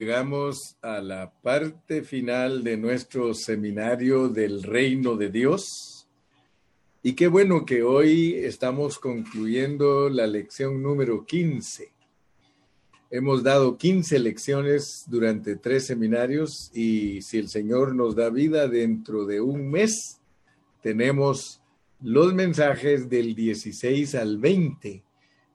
Llegamos a la parte final de nuestro seminario del reino de Dios. Y qué bueno que hoy estamos concluyendo la lección número 15. Hemos dado 15 lecciones durante tres seminarios y si el Señor nos da vida dentro de un mes, tenemos los mensajes del 16 al 20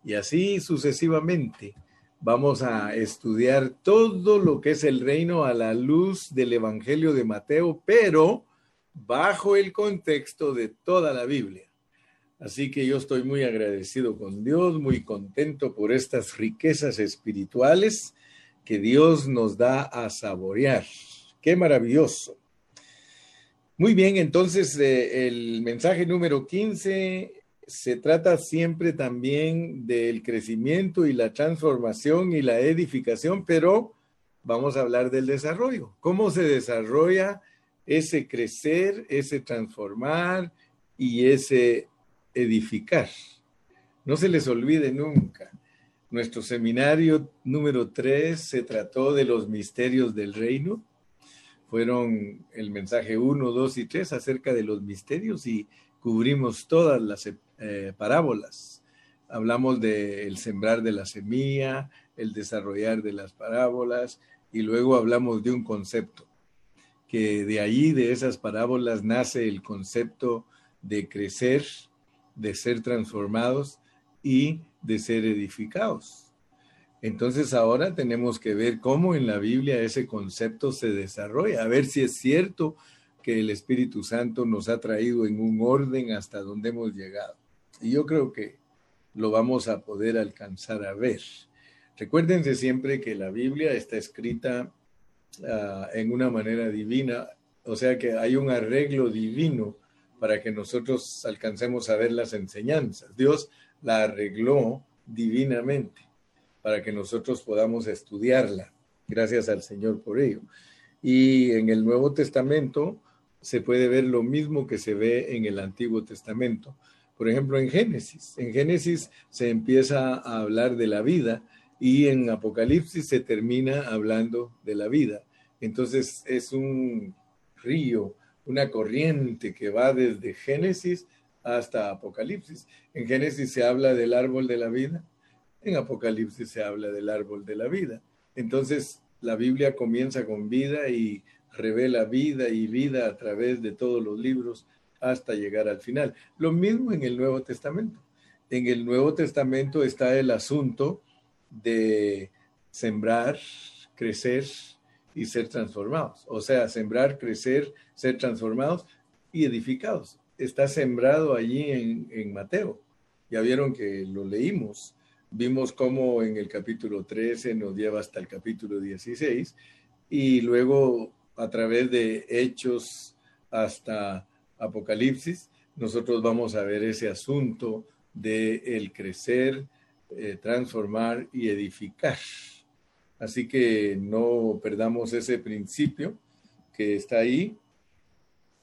y así sucesivamente vamos a estudiar todo lo que es el reino a la luz del Evangelio de Mateo, pero bajo el contexto de toda la Biblia. Así que yo estoy muy agradecido con Dios, muy contento por estas riquezas espirituales que Dios nos da a saborear. Qué maravilloso. Muy bien, entonces eh, el mensaje número 15 se trata siempre también del crecimiento y la transformación y la edificación, pero vamos a hablar del desarrollo. ¿Cómo se desarrolla ese crecer, ese transformar y ese edificar? No se les olvide nunca. Nuestro seminario número 3 se trató de los misterios del reino. Fueron el mensaje 1, 2 y 3 acerca de los misterios y cubrimos todas las eh, parábolas. Hablamos del sembrar de la semilla, el desarrollar de las parábolas y luego hablamos de un concepto, que de ahí, de esas parábolas, nace el concepto de crecer, de ser transformados y de ser edificados. Entonces ahora tenemos que ver cómo en la Biblia ese concepto se desarrolla, a ver si es cierto que el Espíritu Santo nos ha traído en un orden hasta donde hemos llegado. Y yo creo que lo vamos a poder alcanzar a ver. Recuérdense siempre que la Biblia está escrita ah, en una manera divina, o sea que hay un arreglo divino para que nosotros alcancemos a ver las enseñanzas. Dios la arregló divinamente para que nosotros podamos estudiarla. Gracias al Señor por ello. Y en el Nuevo Testamento se puede ver lo mismo que se ve en el Antiguo Testamento. Por ejemplo, en Génesis. En Génesis se empieza a hablar de la vida y en Apocalipsis se termina hablando de la vida. Entonces es un río, una corriente que va desde Génesis hasta Apocalipsis. En Génesis se habla del árbol de la vida, en Apocalipsis se habla del árbol de la vida. Entonces la Biblia comienza con vida y revela vida y vida a través de todos los libros hasta llegar al final. Lo mismo en el Nuevo Testamento. En el Nuevo Testamento está el asunto de sembrar, crecer y ser transformados. O sea, sembrar, crecer, ser transformados y edificados. Está sembrado allí en, Mateo. Ya vieron que lo leímos. Vimos cómo en el capítulo 13 nos lleva hasta el capítulo 16 y luego a través de hechos hasta Apocalipsis, nosotros vamos a ver ese asunto de el crecer, eh, transformar y edificar. Así que no perdamos ese principio que está ahí.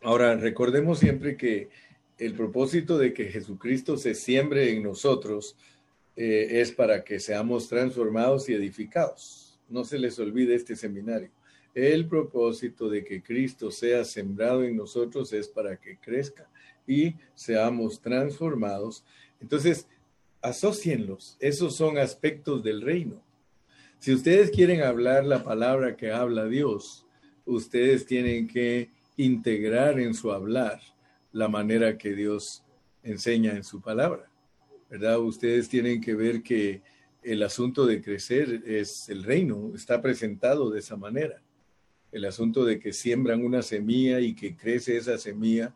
Ahora, recordemos siempre que el propósito de que Jesucristo se siembre en nosotros eh, es para que seamos transformados y edificados. No se les olvide este seminario. El propósito de que Cristo sea sembrado en nosotros es para que crezca y seamos transformados. Entonces, asocienlos. Esos son aspectos del reino. Si ustedes quieren hablar la palabra que habla Dios, ustedes tienen que integrar en su hablar la manera que Dios enseña en su palabra. ¿Verdad? Ustedes tienen que ver que el asunto de crecer es el reino, está presentado de esa manera el asunto de que siembran una semilla y que crece esa semilla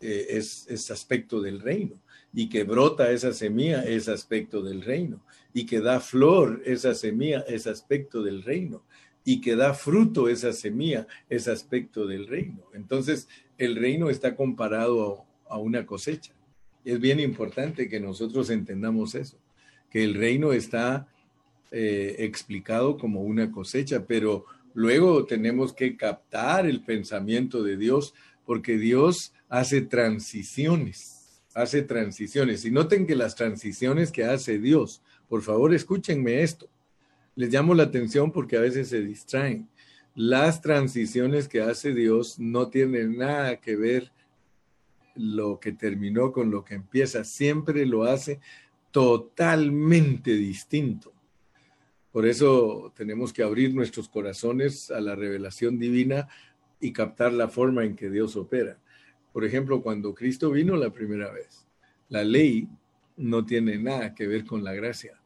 eh, es, aspecto del reino, y que brota esa semilla es aspecto del reino, y que da flor esa semilla es aspecto del reino, y que da fruto esa semilla es aspecto del reino. Entonces, el reino está comparado a, una cosecha. Es bien importante que nosotros entendamos eso, que el reino está eh, explicado como una cosecha, pero Luego tenemos que captar el pensamiento de Dios porque Dios hace transiciones, hace transiciones. Y noten que las transiciones que hace Dios, por favor escúchenme esto, Les llamo la atención porque a veces se distraen. Las transiciones que hace Dios no tienen nada que ver lo que terminó con lo que empieza. Siempre lo hace totalmente distinto. Por eso tenemos que abrir nuestros corazones a la revelación divina y captar la forma en que Dios opera. Por ejemplo, cuando Cristo vino la primera vez, la ley no tiene nada que ver con la gracia.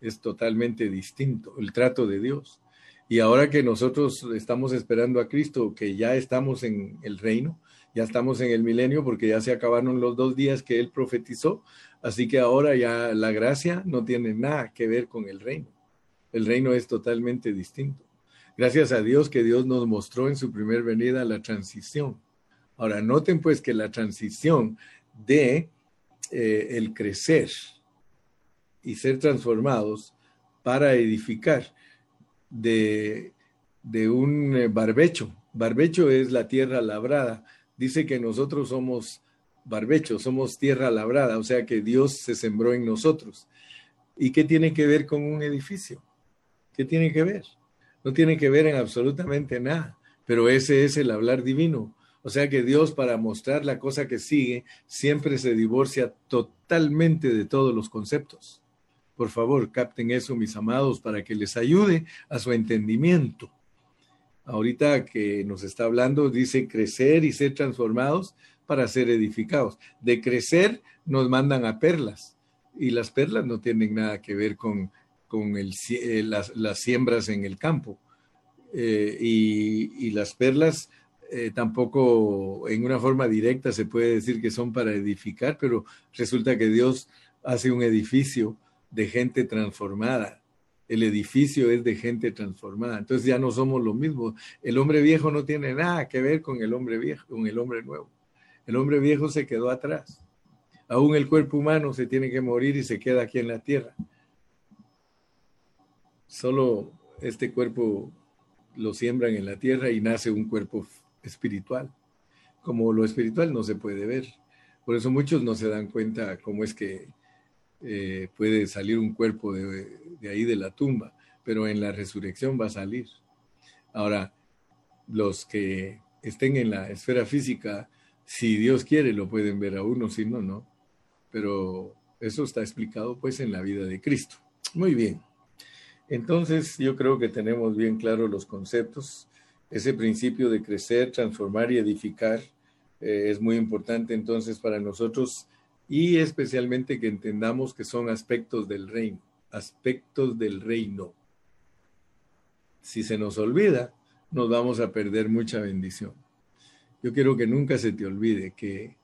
Es totalmente distinto el trato de Dios. Y ahora que nosotros estamos esperando a Cristo, que ya estamos en el reino, ya estamos en el milenio porque ya se acabaron los dos días que Él profetizó, así que ahora ya la gracia no tiene nada que ver con el reino. El reino es totalmente distinto. Gracias a Dios que Dios nos mostró en su primer venida la transición. Ahora, noten pues que la transición de eh, el crecer y ser transformados para edificar de, de un eh, barbecho. Barbecho es la tierra labrada. Dice que nosotros somos barbecho, somos tierra labrada, o sea que Dios se sembró en nosotros. ¿Y qué tiene que ver con un edificio? ¿Qué tiene que ver? No tiene que ver en absolutamente nada, pero ese es el hablar divino. O sea que Dios para mostrar la cosa que sigue siempre se divorcia totalmente de todos los conceptos. Por favor, capten eso, mis amados, para que les ayude a su entendimiento. Ahorita que nos está hablando, dice crecer y ser transformados para ser edificados. De crecer nos mandan a perlas y las perlas no tienen nada que ver con con eh, las, las, siembras en el campo. Eh, y, y, las perlas eh, tampoco en una forma directa se puede decir que son para edificar, pero resulta que Dios hace un edificio de gente transformada. El edificio es de gente transformada. Entonces ya no somos lo mismo. El hombre viejo no tiene nada que ver con el hombre viejo, con el hombre nuevo. El hombre viejo se quedó atrás. Aún el cuerpo humano se tiene que morir y se queda aquí en la tierra. Solo este cuerpo lo siembran en la tierra y nace un cuerpo espiritual. Como lo espiritual no se puede ver. Por eso muchos no se dan cuenta cómo es que eh, puede salir un cuerpo de, de ahí de la tumba, pero en la resurrección va a salir. Ahora, los que estén en la esfera física, si Dios quiere, lo pueden ver a uno, si no, no. Pero eso está explicado pues en la vida de Cristo. Muy bien. Entonces, yo creo que tenemos bien claros los conceptos. Ese principio de crecer, transformar y edificar eh, es muy importante entonces para nosotros y especialmente que entendamos que son aspectos del reino, aspectos del reino. Si se nos olvida, nos vamos a perder mucha bendición. Yo quiero que nunca se te olvide que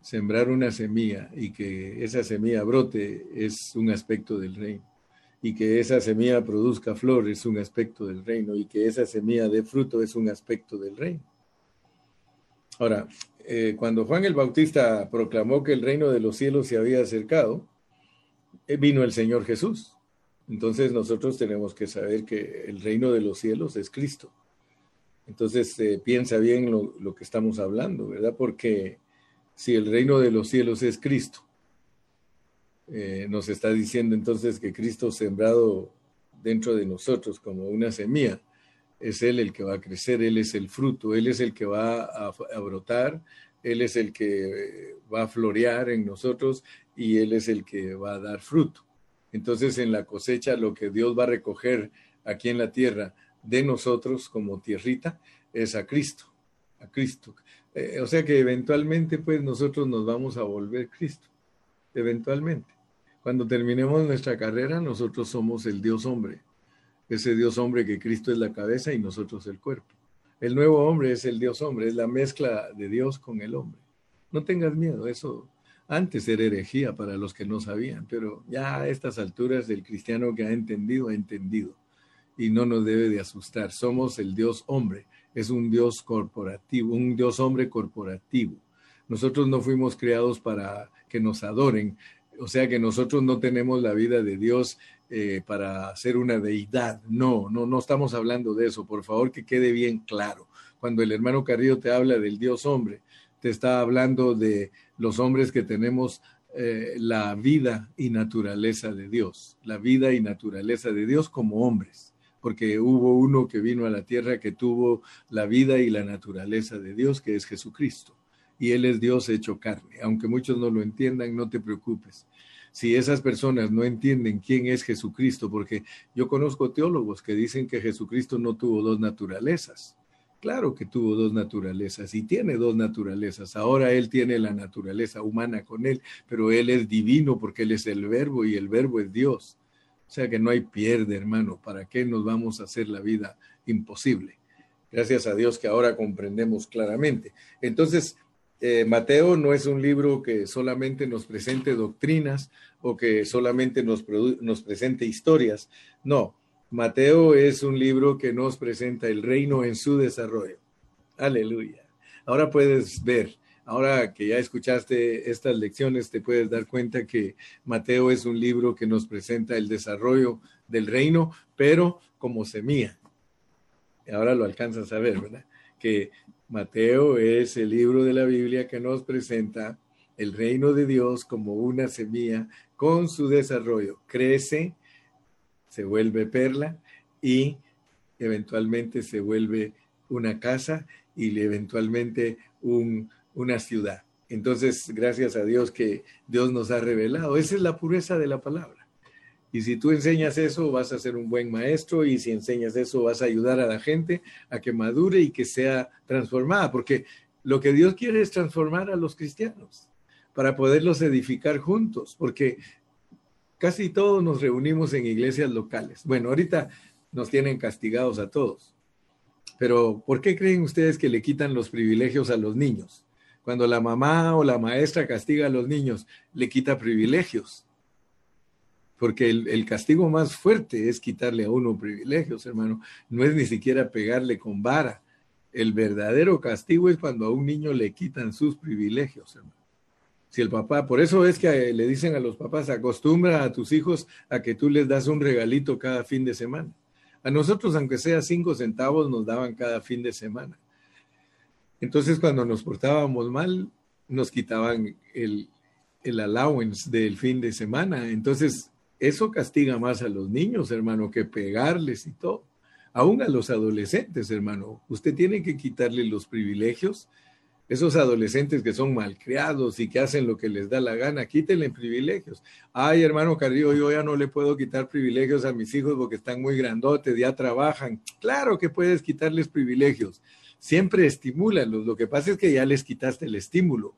sembrar una semilla y que esa semilla brote es un aspecto del reino y que esa semilla produzca flor es un aspecto del reino y que esa semilla dé fruto es un aspecto del reino. Ahora, eh, cuando Juan el Bautista proclamó que el reino de los cielos se había acercado, eh, vino el Señor Jesús. Entonces nosotros tenemos que saber que el reino de los cielos es Cristo. Entonces eh, piensa bien lo, lo que estamos hablando, ¿verdad? Porque si el reino de los cielos es Cristo, eh, nos está diciendo entonces que Cristo sembrado dentro de nosotros como una semilla, es Él el que va a crecer, Él es el fruto, Él es el que va a, brotar, Él es el que va a florear en nosotros y Él es el que va a dar fruto. Entonces en la cosecha lo que Dios va a recoger aquí en la tierra de nosotros como tierrita es a Cristo, a Cristo. Eh, o sea que eventualmente pues nosotros nos vamos a volver Cristo, eventualmente. Cuando terminemos nuestra carrera, nosotros somos el Dios hombre, ese Dios hombre que Cristo es la cabeza y nosotros el cuerpo. El nuevo hombre es el Dios hombre, es la mezcla de Dios con el hombre. No tengas miedo, eso antes era herejía para los que no sabían, pero ya a estas alturas el cristiano que ha entendido, ha entendido y no nos debe de asustar. Somos el Dios hombre, es un Dios corporativo, un Dios hombre corporativo. Nosotros no fuimos creados para que nos adoren, o sea que nosotros no tenemos la vida de Dios eh, para ser una deidad. No, no, no estamos hablando de eso. Por favor, que quede bien claro. Cuando el hermano Carrillo te habla del Dios hombre, te está hablando de los hombres que tenemos eh, la vida y naturaleza de Dios, la vida y naturaleza de Dios como hombres, porque hubo uno que vino a la tierra que tuvo la vida y la naturaleza de Dios, que es Jesucristo. Y Él es Dios hecho carne. Aunque muchos no lo entiendan, no te preocupes si esas personas no entienden quién es Jesucristo, porque yo conozco teólogos que dicen que Jesucristo no tuvo dos naturalezas. Claro que tuvo dos naturalezas y tiene dos naturalezas. Ahora Él tiene la naturaleza humana con Él, pero Él es divino porque Él es el verbo y el verbo es Dios. O sea que no hay pierde, hermano. ¿Para qué nos vamos a hacer la vida imposible? Gracias a Dios que ahora comprendemos claramente. Entonces, eh, Mateo no es un libro que solamente nos presente doctrinas o que solamente nos, nos presente historias. No, Mateo es un libro que nos presenta el reino en su desarrollo. Aleluya. Ahora puedes ver, ahora que ya escuchaste estas lecciones, te puedes dar cuenta que Mateo es un libro que nos presenta el desarrollo del reino, pero como semilla. Ahora lo alcanzas a ver, ¿verdad? Que Mateo es el libro de la Biblia que nos presenta el reino de Dios como una semilla con su desarrollo. Crece, se vuelve perla y eventualmente se vuelve una casa y eventualmente una ciudad. Entonces, gracias a Dios que Dios nos ha revelado. Esa es la pureza de la palabra. Y si tú enseñas eso, vas a ser un buen maestro y si enseñas eso, vas a ayudar a la gente a que madure y que sea transformada, porque lo que Dios quiere es transformar a los cristianos para poderlos edificar juntos, porque casi todos nos reunimos en iglesias locales. Bueno, ahorita nos tienen castigados a todos, pero ¿por qué creen ustedes que le quitan los privilegios a los niños? Cuando la mamá o la maestra castiga a los niños, le quita privilegios porque el, castigo más fuerte es quitarle a uno privilegios, hermano. No es ni siquiera pegarle con vara. El verdadero castigo es cuando a un niño le quitan sus privilegios, hermano. Si el papá, por eso es que le dicen a los papás, acostumbra a tus hijos a que tú les das un regalito cada fin de semana. A nosotros, aunque sea cinco centavos, nos daban cada fin de semana. Entonces, cuando nos portábamos mal, nos quitaban el, el allowance del fin de semana. Entonces, eso castiga más a los niños, hermano, que pegarles y todo. Aún a los adolescentes, hermano. Usted tiene que quitarle los privilegios. Esos adolescentes que son malcriados y que hacen lo que les da la gana, quítenle privilegios. Ay, hermano Carrillo, yo ya no le puedo quitar privilegios a mis hijos porque están muy grandotes, ya trabajan. Claro que puedes quitarles privilegios. Siempre estimúlalos. Lo que pasa es que ya les quitaste el estímulo.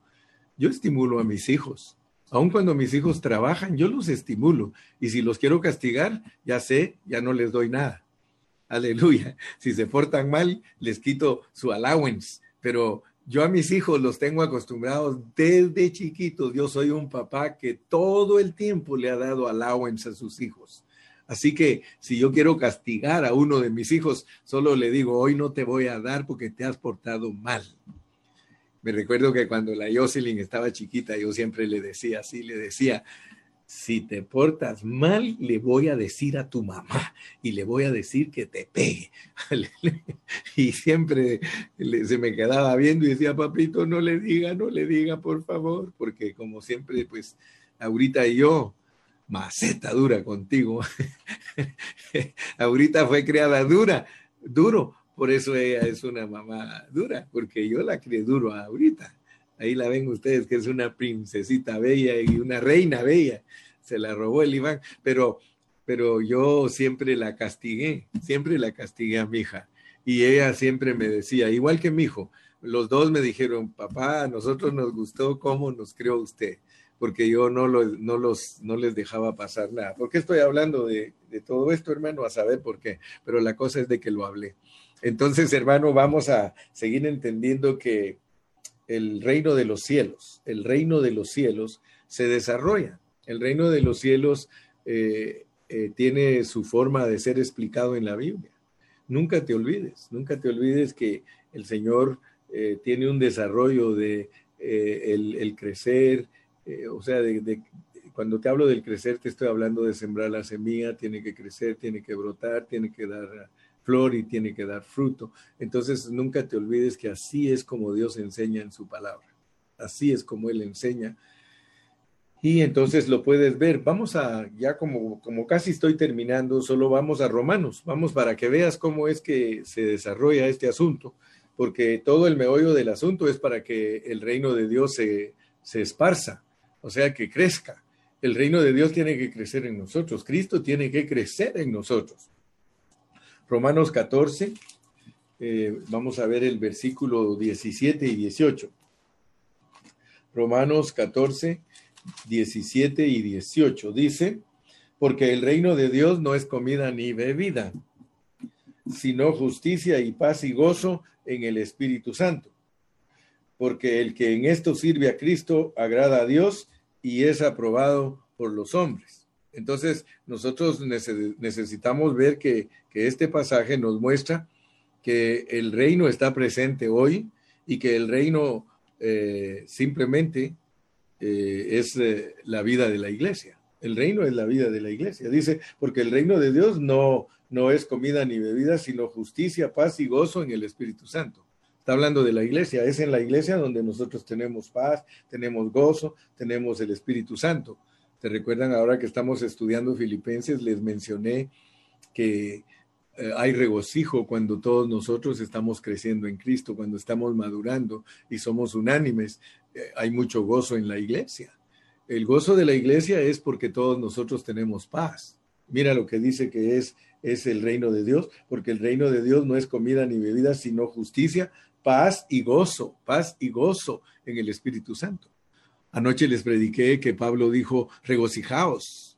Yo estimulo a mis hijos Aun cuando mis hijos trabajan, yo los estimulo. Y si los quiero castigar, ya sé, ya no les doy nada. Aleluya. Si se portan mal, les quito su allowance. Pero yo a mis hijos los tengo acostumbrados desde chiquitos. Yo soy un papá que todo el tiempo le ha dado allowance a sus hijos. Así que si yo quiero castigar a uno de mis hijos, solo le digo, hoy no te voy a dar porque te has portado mal. Me recuerdo que cuando la Jocelyn estaba chiquita, yo siempre le decía así, le decía, si te portas mal, le voy a decir a tu mamá y le voy a decir que te pegue. y siempre se me quedaba viendo y decía, papito, no le diga, no le diga, por favor, porque como siempre, pues, ahorita yo, maceta dura contigo. ahorita fue creada dura, duro, por eso ella es una mamá dura, porque yo la crié duro ahorita. Ahí la ven ustedes, que es una princesita bella y una reina bella. Se la robó el Iván, pero, pero yo siempre la castigué, siempre la castigué a mi hija. Y ella siempre me decía, igual que mi hijo, los dos me dijeron, papá, a nosotros nos gustó cómo nos creó usted, porque yo no, no, los, no les dejaba pasar nada. ¿Por qué estoy hablando de, de todo esto, hermano? A saber por qué, pero la cosa es de que lo hablé. Entonces, hermano, vamos a seguir entendiendo que el reino de los cielos, el reino de los cielos se desarrolla. El reino de los cielos eh, eh, tiene su forma de ser explicado en la Biblia. Nunca te olvides, nunca te olvides que el Señor eh, tiene un desarrollo de el, crecer, o sea, cuando te hablo del crecer, te estoy hablando de sembrar la semilla, tiene que crecer, tiene que brotar, tiene que dar flor y tiene que dar fruto. Entonces nunca te olvides que así es como Dios enseña en su palabra. Así es como Él enseña. Y entonces lo puedes ver. Vamos a, ya como, como casi estoy terminando, solo vamos a Romanos. Vamos para que veas cómo es que se desarrolla este asunto, porque todo el meollo del asunto es para que el reino de Dios se, se esparza, o sea, que crezca. El reino de Dios tiene que crecer en nosotros. Cristo tiene que crecer en nosotros. Romanos 14, eh, vamos a ver el versículo 17 y 18. Romanos 14, 17 y 18 dice, porque el reino de Dios no es comida ni bebida, sino justicia y paz y gozo en el Espíritu Santo. Porque el que en esto sirve a Cristo agrada a Dios y es aprobado por los hombres. Entonces, nosotros necesitamos ver que, este pasaje nos muestra que el reino está presente hoy y que el reino eh, simplemente eh, es eh, la vida de la iglesia. El reino es la vida de la iglesia. Dice, porque el reino de Dios no, no es comida ni bebida, sino justicia, paz y gozo en el Espíritu Santo. Está hablando de la iglesia. Es en la iglesia donde nosotros tenemos paz, tenemos gozo, tenemos el Espíritu Santo. ¿Te recuerdan ahora que estamos estudiando Filipenses? Les mencioné que eh, hay regocijo cuando todos nosotros estamos creciendo en Cristo, cuando estamos madurando y somos unánimes. Eh, hay mucho gozo en la iglesia. El gozo de la iglesia es porque todos nosotros tenemos paz. Mira lo que dice que es, es el reino de Dios, porque el reino de Dios no es comida ni bebida, sino justicia, paz y gozo, paz y gozo en el Espíritu Santo. Anoche les prediqué que Pablo dijo, regocijaos.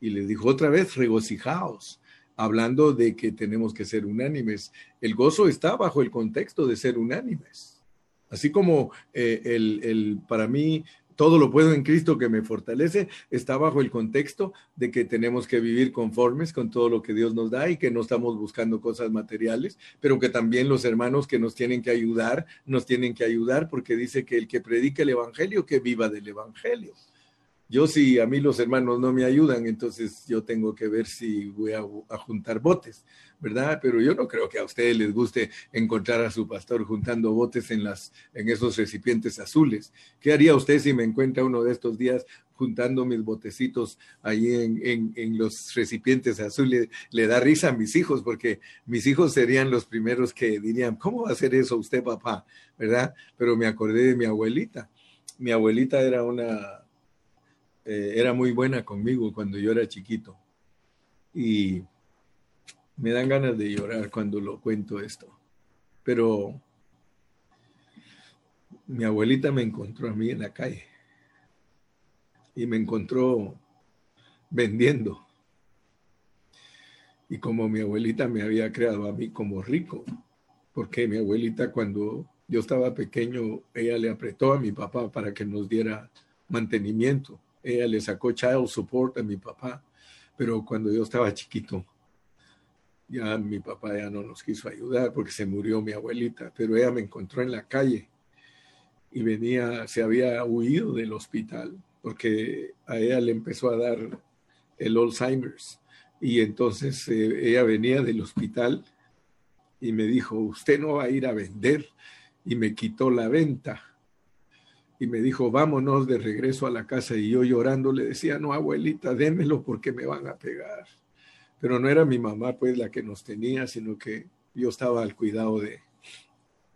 Y les dijo otra vez, regocijaos hablando de que tenemos que ser unánimes. El gozo está bajo el contexto de ser unánimes. Así como eh, el, el, para mí, todo lo puedo en Cristo que me fortalece, está bajo el contexto de que tenemos que vivir conformes con todo lo que Dios nos da y que no estamos buscando cosas materiales, pero que también los hermanos que nos tienen que ayudar, nos tienen que ayudar porque dice que el que predica el Evangelio, que viva del Evangelio. Yo si a mí los hermanos no me ayudan, entonces yo tengo que ver si voy a, juntar botes, ¿verdad? Pero yo no creo que a ustedes les guste encontrar a su pastor juntando botes en, las, en esos recipientes azules. ¿Qué haría usted si me encuentra uno de estos días juntando mis botecitos ahí en, en, los recipientes azules? Le da risa a mis hijos porque mis hijos serían los primeros que dirían, ¿cómo va a hacer eso usted, papá? ¿Verdad? Pero me acordé de mi abuelita. Mi abuelita era una eh, era muy buena conmigo cuando yo era chiquito. Y me dan ganas de llorar cuando lo cuento esto. Pero mi abuelita me encontró a mí en la calle y me encontró vendiendo. Y como mi abuelita me había creado a mí como rico, porque mi abuelita cuando yo estaba pequeño, ella le apretó a mi papá para que nos diera mantenimiento ella le sacó child support a mi papá, pero cuando yo estaba chiquito, ya mi papá ya no nos quiso ayudar porque se murió mi abuelita, pero ella me encontró en la calle y venía, se había huido del hospital porque a ella le empezó a dar el Alzheimer's. Y entonces eh, ella venía del hospital y me dijo, usted no va a ir a vender y me quitó la venta y me dijo, vámonos de regreso a la casa. Y yo llorando le decía, no, abuelita, démelo porque me van a pegar. Pero no era mi mamá, pues, la que nos tenía, sino que yo estaba al cuidado de,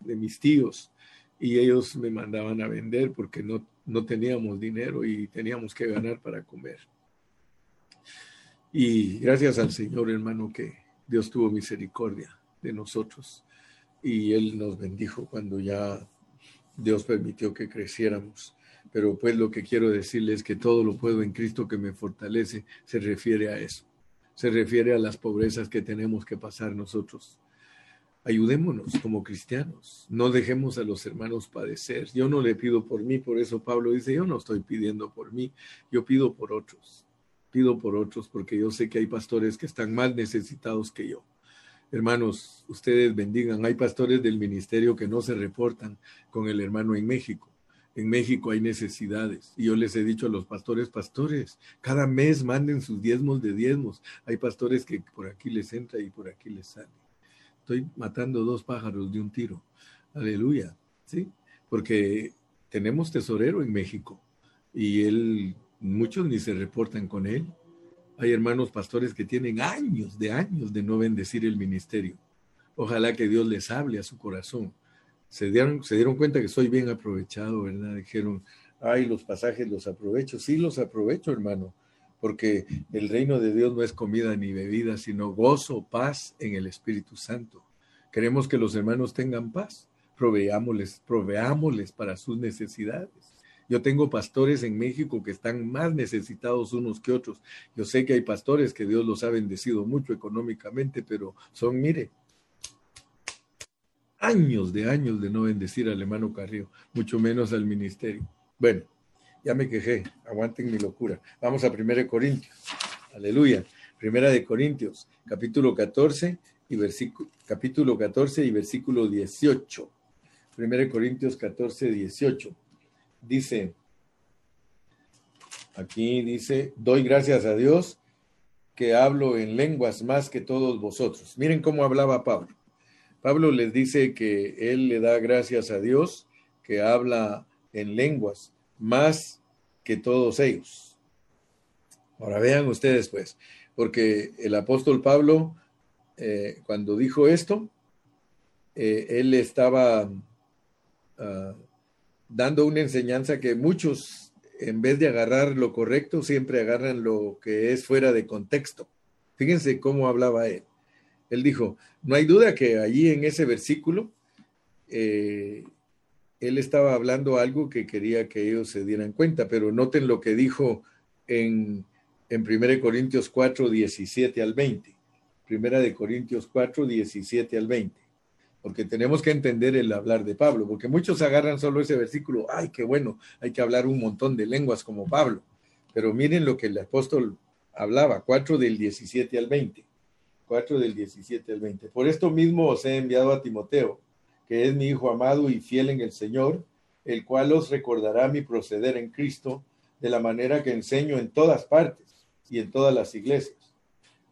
de mis tíos y ellos me mandaban a vender porque no, no teníamos dinero y teníamos que ganar para comer. Y gracias al Señor, hermano, que Dios tuvo misericordia de nosotros y Él nos bendijo cuando ya Dios permitió que creciéramos. Pero pues lo que quiero decirles es que todo lo puedo en Cristo que me fortalece, se refiere a eso. Se refiere a las pobrezas que tenemos que pasar nosotros. Ayudémonos como cristianos, no dejemos a los hermanos padecer. Yo no le pido por mí, por eso Pablo dice, yo no estoy pidiendo por mí, yo pido por otros. Pido por otros porque yo sé que hay pastores que están más necesitados que yo Hermanos, ustedes bendigan. Hay pastores del ministerio que no se reportan con el hermano en México. En México hay necesidades. Y yo les he dicho a los pastores, pastores, cada mes manden sus diezmos de diezmos. Hay pastores que por aquí les entra y por aquí les sale. Estoy matando dos pájaros de un tiro. Aleluya. ¿Sí? Porque tenemos tesorero en México y él muchos ni se reportan con él. Hay hermanos pastores que tienen años de años de no bendecir el ministerio. Ojalá que Dios les hable a su corazón. Se dieron, se dieron cuenta que soy bien aprovechado, ¿verdad? Dijeron, ay, los pasajes los aprovecho. Sí, los aprovecho, hermano, porque el reino de Dios no es comida ni bebida, sino gozo, paz en el Espíritu Santo. Queremos que los hermanos tengan paz. Proveámosles, proveámosles para sus necesidades. Yo tengo pastores en México que están más necesitados unos que otros. Yo sé que hay pastores que Dios los ha bendecido mucho económicamente, pero son, mire, años de años de no bendecir al hermano Carrillo, mucho menos al ministerio. Bueno, ya me quejé, aguanten mi locura. Vamos a 1 Corintios. Aleluya. Primera de Corintios, capítulo 14 y versículo capítulo 14 y versículo 18. 1 Corintios 14, 18 dice, aquí dice, doy gracias a Dios que hablo en lenguas más que todos vosotros. Miren cómo hablaba Pablo. Pablo les dice que él le da gracias a Dios que habla en lenguas más que todos ellos. Ahora vean ustedes pues, porque el apóstol Pablo, eh, cuando dijo esto, eh, él estaba uh, dando una enseñanza que muchos, en vez de agarrar lo correcto, siempre agarran lo que es fuera de contexto. Fíjense cómo hablaba él. Él dijo, no hay duda que allí en ese versículo, eh, él estaba hablando algo que quería que ellos se dieran cuenta, pero noten lo que dijo en, en 1 Corintios 4, 17 al 20. Primera de Corintios 4, 17 al 20 porque tenemos que entender el hablar de Pablo, porque muchos agarran solo ese versículo, ay, qué bueno, hay que hablar un montón de lenguas como Pablo, pero miren lo que el apóstol hablaba, 4 del 17 al 20, 4 del 17 al 20. Por esto mismo os he enviado a Timoteo, que es mi hijo amado y fiel en el Señor, el cual os recordará mi proceder en Cristo de la manera que enseño en todas partes y en todas las iglesias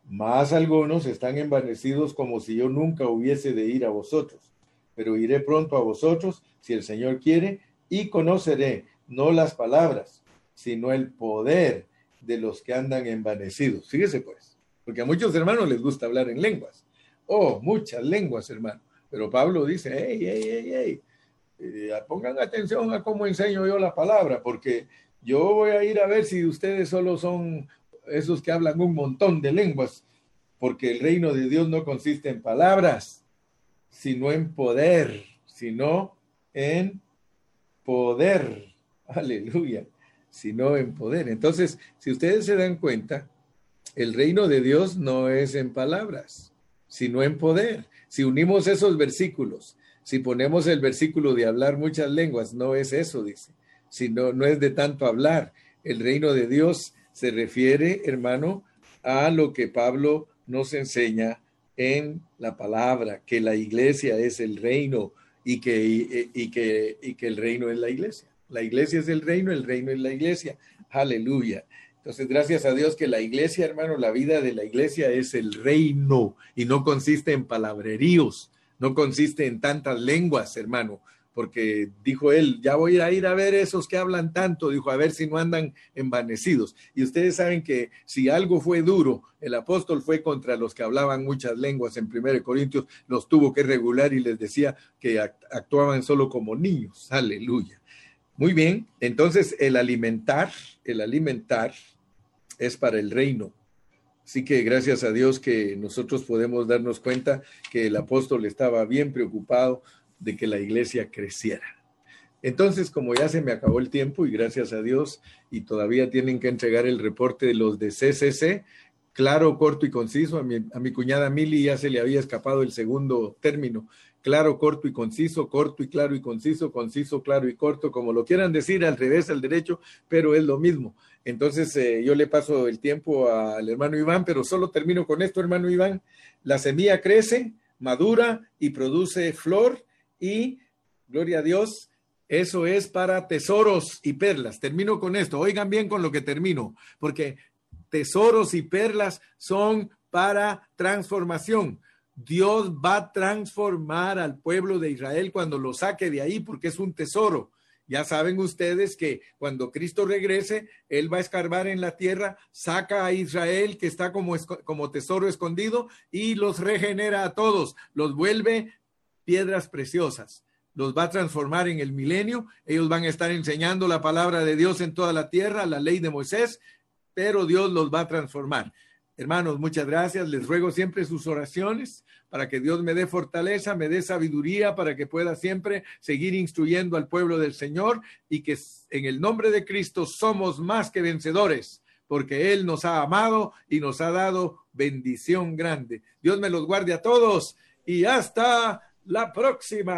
más algunos están envanecidos como si yo nunca hubiese de ir a vosotros, pero iré pronto a vosotros si el Señor quiere y conoceré no las palabras, sino el poder de los que andan envanecidos. Fíjese pues, porque a muchos hermanos les gusta hablar en lenguas. Oh, muchas lenguas, hermano. Pero Pablo dice, hey, hey, hey, hey, eh, pongan atención a cómo enseño yo la palabra, porque yo voy a ir a ver si ustedes solo son esos que hablan un montón de lenguas, porque el reino de Dios no consiste en palabras, sino en poder, sino en poder. Aleluya, sino en poder. Entonces, si ustedes se dan cuenta, el reino de Dios no es en palabras, sino en poder. Si unimos esos versículos, si ponemos el versículo de hablar muchas lenguas, no es eso, dice, sino no es de tanto hablar. El reino de Dios se refiere, hermano, a lo que Pablo nos enseña en la palabra, que la iglesia es el reino y que, y, que, y que el reino es la iglesia. La iglesia es el reino, el reino es la iglesia. Aleluya. Entonces, gracias a Dios que la iglesia, hermano, la vida de la iglesia es el reino y no consiste en palabreríos, no consiste en tantas lenguas, hermano, porque dijo él, ya voy a ir a ver esos que hablan tanto, dijo, a ver si no andan envanecidos. Y ustedes saben que si algo fue duro, el apóstol fue contra los que hablaban muchas lenguas en 1 Corintios, los tuvo que regular y les decía que actuaban solo como niños. Aleluya. Muy bien, entonces el alimentar, el alimentar es para el reino. Así que gracias a Dios que nosotros podemos darnos cuenta que el apóstol estaba bien preocupado de que la iglesia creciera. Entonces, como ya se me acabó el tiempo y gracias a Dios, y todavía tienen que entregar el reporte de los de CCC, claro, corto y conciso, a mi, a mi cuñada Mili ya se le había escapado el segundo término, claro, corto y conciso, corto y claro y conciso, conciso, claro y corto, como lo quieran decir, al revés, al derecho, pero es lo mismo. Entonces, eh, yo le paso el tiempo al hermano Iván, pero solo termino con esto, hermano Iván. La semilla crece, madura y produce flor y, gloria a Dios, eso es para tesoros y perlas. Termino con esto. Oigan bien con lo que termino, porque tesoros y perlas son para transformación. Dios va a transformar al pueblo de Israel cuando lo saque de ahí porque es un tesoro. Ya saben ustedes que cuando Cristo regrese, Él va a escarbar en la tierra, saca a Israel que está como, como tesoro escondido y los regenera a todos, los vuelve piedras preciosas los va a transformar en el milenio. Ellos van a estar enseñando la palabra de Dios en toda la tierra, la ley de Moisés, pero Dios los va a transformar. Hermanos, muchas gracias. Les ruego siempre sus oraciones para que Dios me dé fortaleza, me dé sabiduría para que pueda siempre seguir instruyendo al pueblo del Señor y que en el nombre de Cristo somos más que vencedores, porque Él nos ha amado y nos ha dado bendición grande. Dios me los guarde a todos y hasta la próxima.